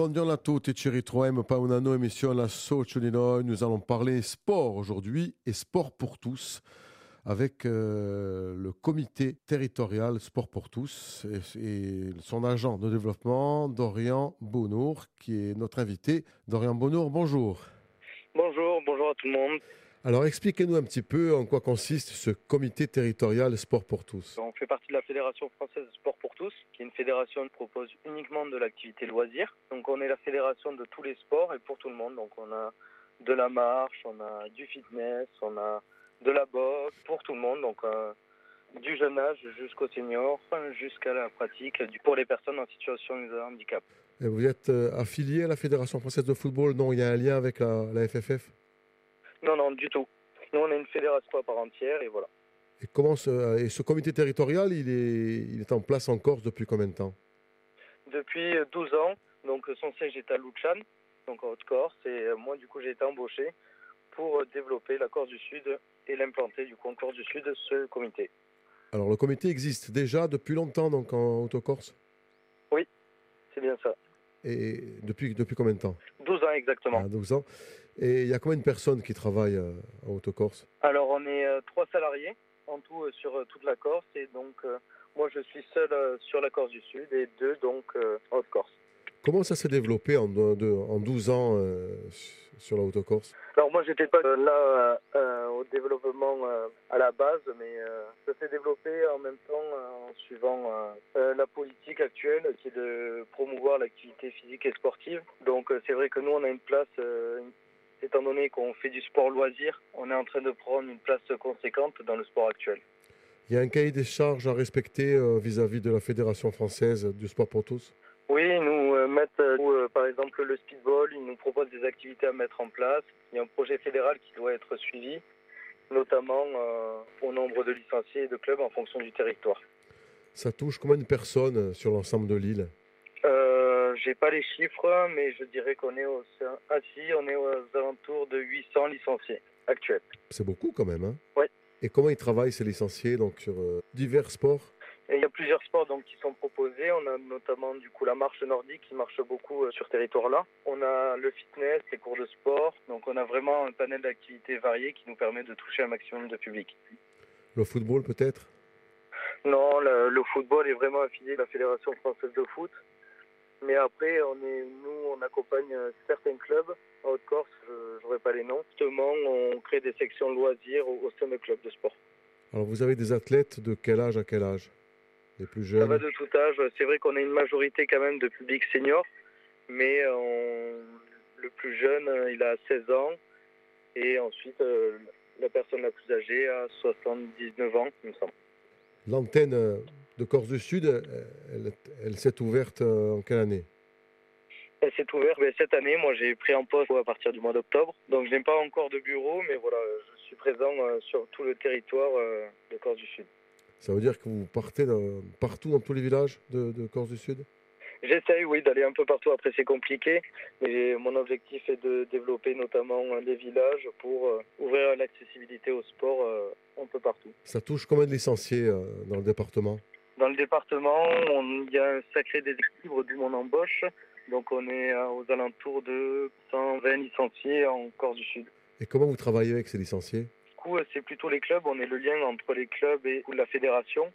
Buongiorno a tutti, ci ritroviamo per una nuova emissione La Socio. Nous allons parler sport aujourd'hui et sport pour tous avec euh, le comité territorial Sport pour tous et son agent de développement, Dorian Bonour, qui est notre invité. Dorian Bonour, bonjour. Bonjour, bonjour à tout le monde. Alors expliquez-nous un petit peu en quoi consiste ce comité territorial Sport pour tous. On fait partie de la Fédération française de sport pour tous, qui est une fédération qui propose uniquement de l'activité loisir. Donc on est la fédération de tous les sports et pour tout le monde. Donc on a de la marche, on a du fitness, on a de la boxe, pour tout le monde. Donc euh, du jeune âge jusqu'au senior, jusqu'à la pratique pour les personnes en situation de handicap. Et vous êtes euh, affilié à la Fédération française de football Non, il y a un lien avec la, la FFF Non, non, du tout. Nous on est une fédération à part entière et voilà. et, comment ce, et ce comité territorial, il est, il est en place en Corse depuis combien de temps? Depuis 12 ans. Donc son siège est à Luchan, donc en Haute-Corse. Et euh, moi, du coup, j'ai été embauché pour euh, développer la Corse du Sud et l'implanter du coup en Corse du Sud, ce comité. Alors le comité existe déjà depuis longtemps donc en Haute-Corse? C'est bien ça. Et depuis, depuis combien de temps? 12 ans exactement. Ah, 12 ans. Et il y a combien de personnes qui travaillent euh, en Haute-Corse? Alors, on est euh, trois salariés en tout euh, sur euh, toute la Corse. Et donc, euh, moi, je suis seul sur la Corse du Sud et deux donc Haute-Corse. Comment ça s'est développé en, en 12 ans euh, sur la Haute-Corse Alors moi j'étais pas là euh, au développement euh, à la base, mais ça s'est développé en même temps en suivant la politique actuelle qui est de promouvoir l'activité physique et sportive. Donc c'est vrai que nous on a une place, étant donné qu'on fait du sport loisir, on est en train de prendre une place conséquente dans le sport actuel. Il y a un cahier des charges à respecter vis-à-vis de la Fédération française du sport pour tous? Oui, nous euh, mettent euh, euh, par exemple le speedball, ils nous proposent des activités à mettre en place. Il y a un projet fédéral qui doit être suivi, notamment au nombre de licenciés et de clubs en fonction du territoire. Ça touche combien de personnes sur l'ensemble de l'île? Euh, J'ai pas les chiffres, mais je dirais qu'on est au, ah si, on est aux alentours de 800 licenciés actuels. C'est beaucoup quand même. Hein? Ouais. Et comment ils travaillent ces licenciés donc, sur euh, divers sports? il plusieurs sports donc, qui sont proposés. On a notamment du coup la marche nordique qui marche beaucoup euh, sur ce territoire-là. On a le fitness, les cours de sport. Donc on a vraiment un panel d'activités variées qui nous permet de toucher un maximum de public. Le football peut-être? Non, le, le football est vraiment affilié à la Fédération française de foot. Mais après, on est, nous, on accompagne euh, certains clubs en Haute-Corse, je n'aurai pas les noms. Justement, on crée des sections loisirs au, au sein de clubs de sport. Alors vous avez des athlètes de quel âge à quel âge? Les plus Ça va de tout âge. C'est vrai qu'on a une majorité quand même de public senior, mais euh, on- le plus jeune, euh, il a 16 ans, et ensuite euh, la personne la plus âgée a 79 ans, il me semble. L'antenne de Corse du Sud, elle, elle s'est ouverte en quelle année? Elle s'est ouverte mais cette année. Moi, j'ai pris en poste à partir du mois d'octobre, donc je n'ai pas encore de bureau, mais voilà, je suis présent sur tout le territoire de Corse du Sud. Ça veut dire que vous partez dans- partout dans tous les villages de, de Corse du Sud? J'essaye, oui, d'aller un peu partout. Après, c'est compliqué. Mais mon objectif est de développer notamment euh, les villages pour euh, ouvrir l'accessibilité au sport euh, un peu partout. Ça touche combien de licenciés euh, dans le département? Dans le département, il y a un sacré déséquilibre d'où mon embauche. Donc, on est aux alentours de 120 licenciés en Corse du Sud. Et comment vous travaillez avec ces licenciés? Du coup, euh, c'est plutôt les clubs. On est le lien entre les clubs et la fédération.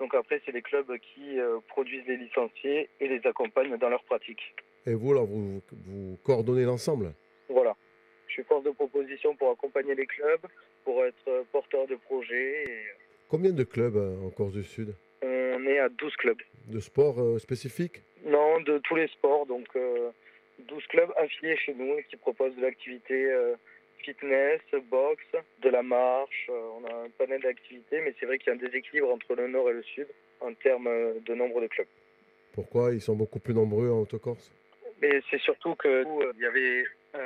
Donc après, c'est les clubs qui euh, produisent les licenciés et les accompagnent dans leur pratique. Et vous, alors, vous, vous coordonnez l'ensemble? Voilà. Je suis force de proposition pour accompagner les clubs, pour être euh, porteur de projets. et Combien de clubs euh, en Corse du Sud? on est à 12 clubs. De sports euh, spécifiques? Non, de tous les sports. Donc euh, 12 clubs affiliés chez nous qui proposent de l'activité euh, fitness, boxe, de la marche. Euh, on a un panel d'activités, mais c'est vrai qu'il y a un déséquilibre entre le nord et le sud en termes euh, de nombre de clubs. Pourquoi? Ils sont beaucoup plus nombreux en Haute-Corse Mais c'est surtout que euh, il y avait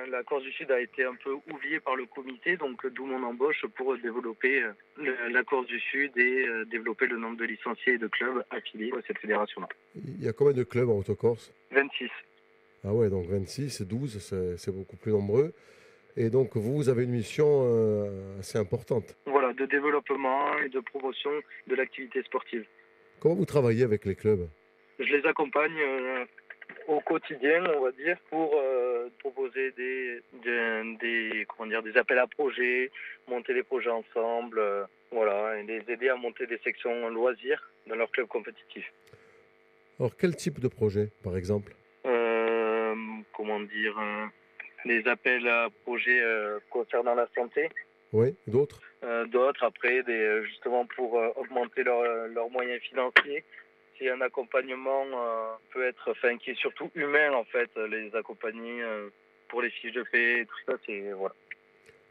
la Corse du Sud a été un peu oubliée par le comité, donc d'où mon embauche pour développer la Corse du Sud et développer le nombre de licenciés et de clubs affiliés à cette fédération-là. Il y a combien de clubs en Haute-Corse 26. Ah ouais, donc 26, 12, c'est- c'est beaucoup plus nombreux. Et donc vous, vous avez une mission euh, assez importante. Voilà, de développement et de promotion de l'activité sportive. Comment vous travaillez avec les clubs? Je les accompagne euh, au quotidien, on va dire, pour euh, proposer des, des, comment dire, des appels à projets, monter des projets ensemble, voilà, et les aider à monter des sections loisirs dans leur club compétitif. Alors, quel type de projet, par exemple? Comment dire Les appels à projets concernant la santé. Oui, d'autres? D'autres, après, des, justement pour augmenter leurs moyens financiers un accompagnement euh, peut être, enfin, qui est surtout humain en fait, les accompagner euh, pour les fiches de paix, tout ça, c'est voilà.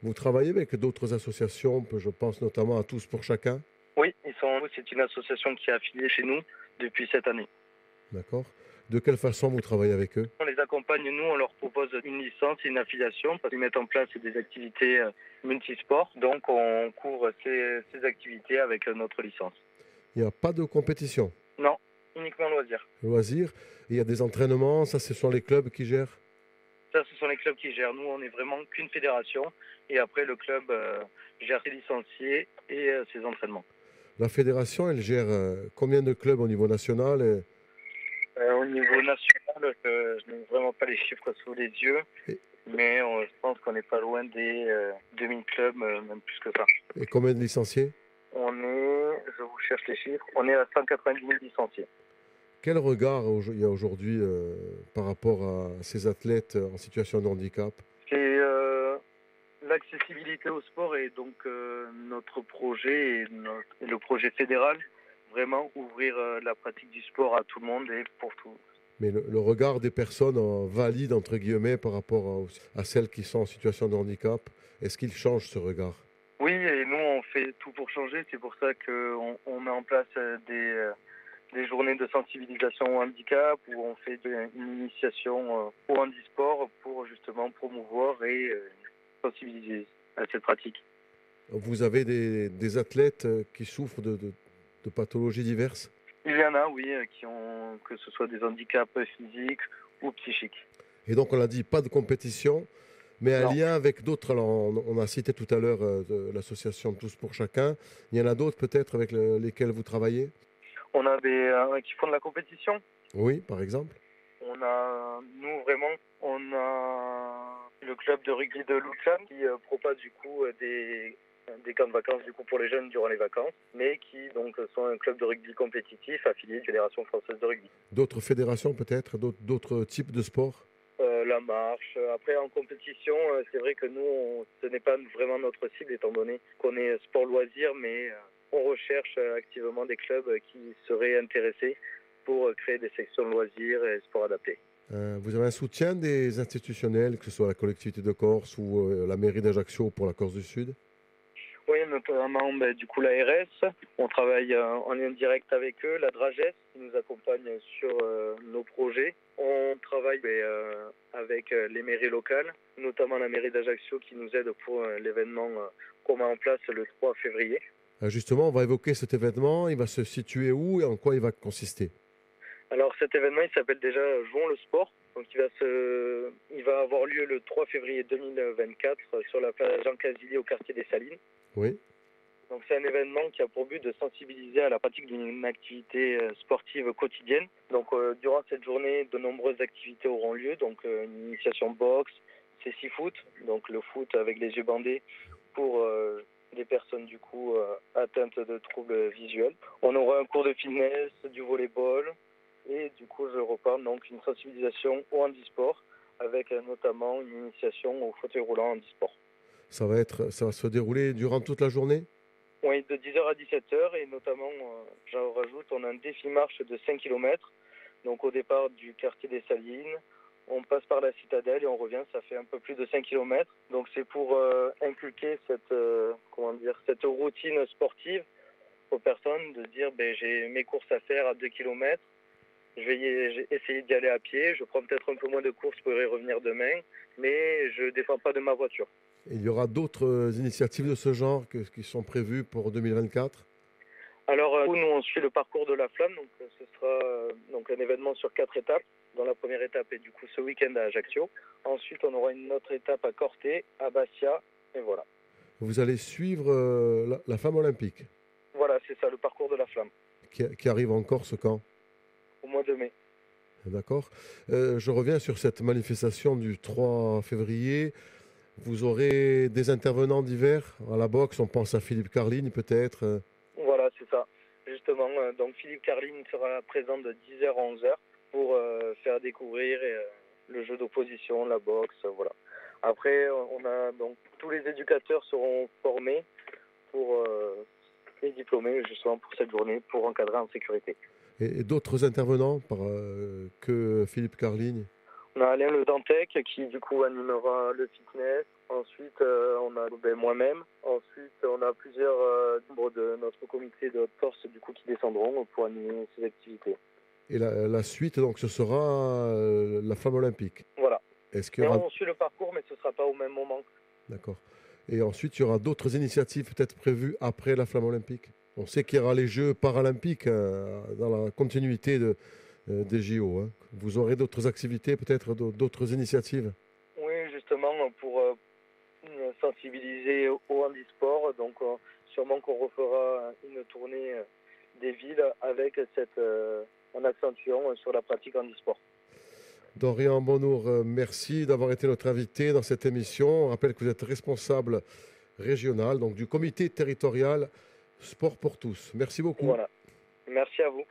Vous travaillez avec d'autres associations, je pense notamment à Tous pour chacun? Oui, ils sont, c'est une association qui est affiliée chez nous depuis cette année. D'accord. De quelle façon vous travaillez avec eux? On les accompagne, nous, on leur propose une licence et une affiliation parce qu'ils mettent en place des activités euh, multisports. Donc on couvre ces, ces activités avec notre licence. Il n'y a pas de compétition? Non, uniquement loisirs. Loisirs. Il y a des entraînements, ça ce sont les clubs qui gèrent? Ça ce sont les clubs qui gèrent. Nous on n'est vraiment qu'une fédération et après le club euh, gère ses licenciés et euh, ses entraînements. La fédération elle gère euh, combien de clubs au niveau national Au niveau national, je n'ai vraiment pas les chiffres sous les yeux. Mais je pense qu'on n'est pas loin des 2000 clubs, même plus que ça. Et combien de licenciés? On est, je vous cherche les chiffres, on est à 190 000 licenciés. Quel regard il y a aujourd'hui euh, par rapport à ces athlètes en situation de handicap? C'est euh, l'accessibilité au sport et donc euh, notre projet et, le projet fédéral, vraiment ouvrir la pratique du sport à tout le monde et pour tout. Mais le, regard des personnes valides, entre guillemets, par rapport à, celles qui sont en situation de handicap, est-ce qu'il change ce regard? Oui, et nous, on fait tout pour changer. C'est pour ça qu'on on met en place des des journées de sensibilisation au handicap où on fait une initiation euh, au handisport pour justement promouvoir et euh, sensibiliser à cette pratique. Vous avez des, athlètes euh, qui souffrent de, pathologies diverses Il y en a, oui, qui ont que ce soit des handicaps physiques ou psychiques. Et donc on l'a dit, pas de compétition, mais un lien avec d'autres. Alors on, a cité tout à l'heure l'association Tous pour chacun. Il y en a d'autres peut-être avec lesquels vous travaillez? On a des euh, qui font de la compétition. Oui, par exemple. On a, nous vraiment, on a le club de rugby de Lucerne qui euh, propose du coup euh, des, des camps de vacances du coup pour les jeunes durant les vacances, mais qui donc sont un club de rugby compétitif affilié à la Fédération française de rugby. D'autres fédérations peut-être, d'autres types de sports? La marche. Après en compétition, c'est vrai que nous, ce n'est pas vraiment notre cible étant donné qu'on est sport loisir, mais on recherche euh, activement des clubs euh, qui seraient intéressés pour euh, créer des sections loisirs et sports adaptés. vous avez un soutien des institutionnels, que ce soit la collectivité de Corse ou la mairie d'Ajaccio pour la Corse du Sud? Oui, notamment ben, du coup l'ARS. On travaille en lien direct avec eux, la Dragès qui nous accompagne sur nos projets. On travaille ben, avec les mairies locales, notamment la mairie d'Ajaccio qui nous aide pour l'événement qu'on met en place le 3 février. Euh, justement, on va évoquer cet événement. Il va se situer où et en quoi il va consister? Alors cet événement, il s'appelle déjà Jouons le sport. Donc il va, se... il va avoir lieu le 3 février 2024 sur la plage Jean Casillier au quartier des Salines. Oui. Donc c'est un événement qui a pour but de sensibiliser à la pratique d'une activité euh, sportive quotidienne. Donc euh, durant cette journée, de nombreuses activités auront lieu. Donc une initiation boxe, c'est six foot, donc le foot avec les yeux bandés pour des personnes du coup euh, atteintes de troubles visuels. On aura un cours de fitness, du volleyball et du coup je reparle donc une sensibilisation au handisport avec euh, notamment une initiation au fauteuil roulant handisport. Ça va être, ça va se dérouler durant toute la journée? Oui, de 10h à 17h et notamment, euh, j'en rajoute, on a un défi marche de 5 km. Donc au départ du quartier des Salines, on passe par la citadelle et on revient, ça fait un peu plus de 5 km. Donc c'est pour euh, inculquer cette, euh, comment dire, cette routine sportive aux personnes, de dire ben, j'ai mes courses à faire à 2 km, je vais essayer d'y aller à pied, je prends peut-être un peu moins de courses pour y revenir demain, mais je ne défends pas de ma voiture. il y aura d'autres euh, initiatives de ce genre qui sont prévues pour 2024 alors, nous, on suit le parcours de la flamme. Donc, ce sera donc un événement sur quatre étapes dans la première étape et du coup ce week-end à Ajaccio. Ensuite, on aura une autre étape à Corté, à Bastia, et voilà. Vous allez suivre euh, la, femme olympique? Voilà, c'est ça, le parcours de la flamme. Qui, arrive en Corse quand? Au mois de mai. D'accord. Euh, je reviens sur cette manifestation du 3 février. Vous aurez des intervenants divers à la boxe. On pense à Philippe Carline peut-être. Voilà, c'est ça. Justement, euh, donc Philippe Carline sera présent de 10h à 11h pour euh, faire découvrir le jeu d'opposition, la boxe, voilà. Après, on a donc tous les éducateurs seront formés pour les diplômés justement pour cette journée pour encadrer en sécurité et, d'autres intervenants par, euh, que Philippe Carligne? On a Alain Le Dantec qui du coup animera le fitness. Ensuite, euh, on a ben, moi-même. Ensuite, on a plusieurs euh, membres de notre comité de haute force du coup qui descendront pour animer ces activités. Et la, suite, donc, ce sera la flamme olympique. Voilà. Est-ce on suit le parcours, mais ce ne sera pas au même moment. D'accord. Et ensuite, il y aura d'autres initiatives peut-être prévues après la flamme olympique? On sait qu'il y aura les Jeux paralympiques euh, dans la continuité de, euh, des JO. Hein. Vous aurez d'autres activités, peut-être d'autres initiatives? Oui, justement, pour euh, sensibiliser au handisport. Donc, sûrement qu'on refera une tournée des villes avec cette en accentuant sur la pratique handisport. Dorian Bonour, merci d'avoir été notre invité dans cette émission. On rappelle que vous êtes responsable régional donc du comité territorial Sport pour tous. Merci beaucoup. Voilà. Merci à vous.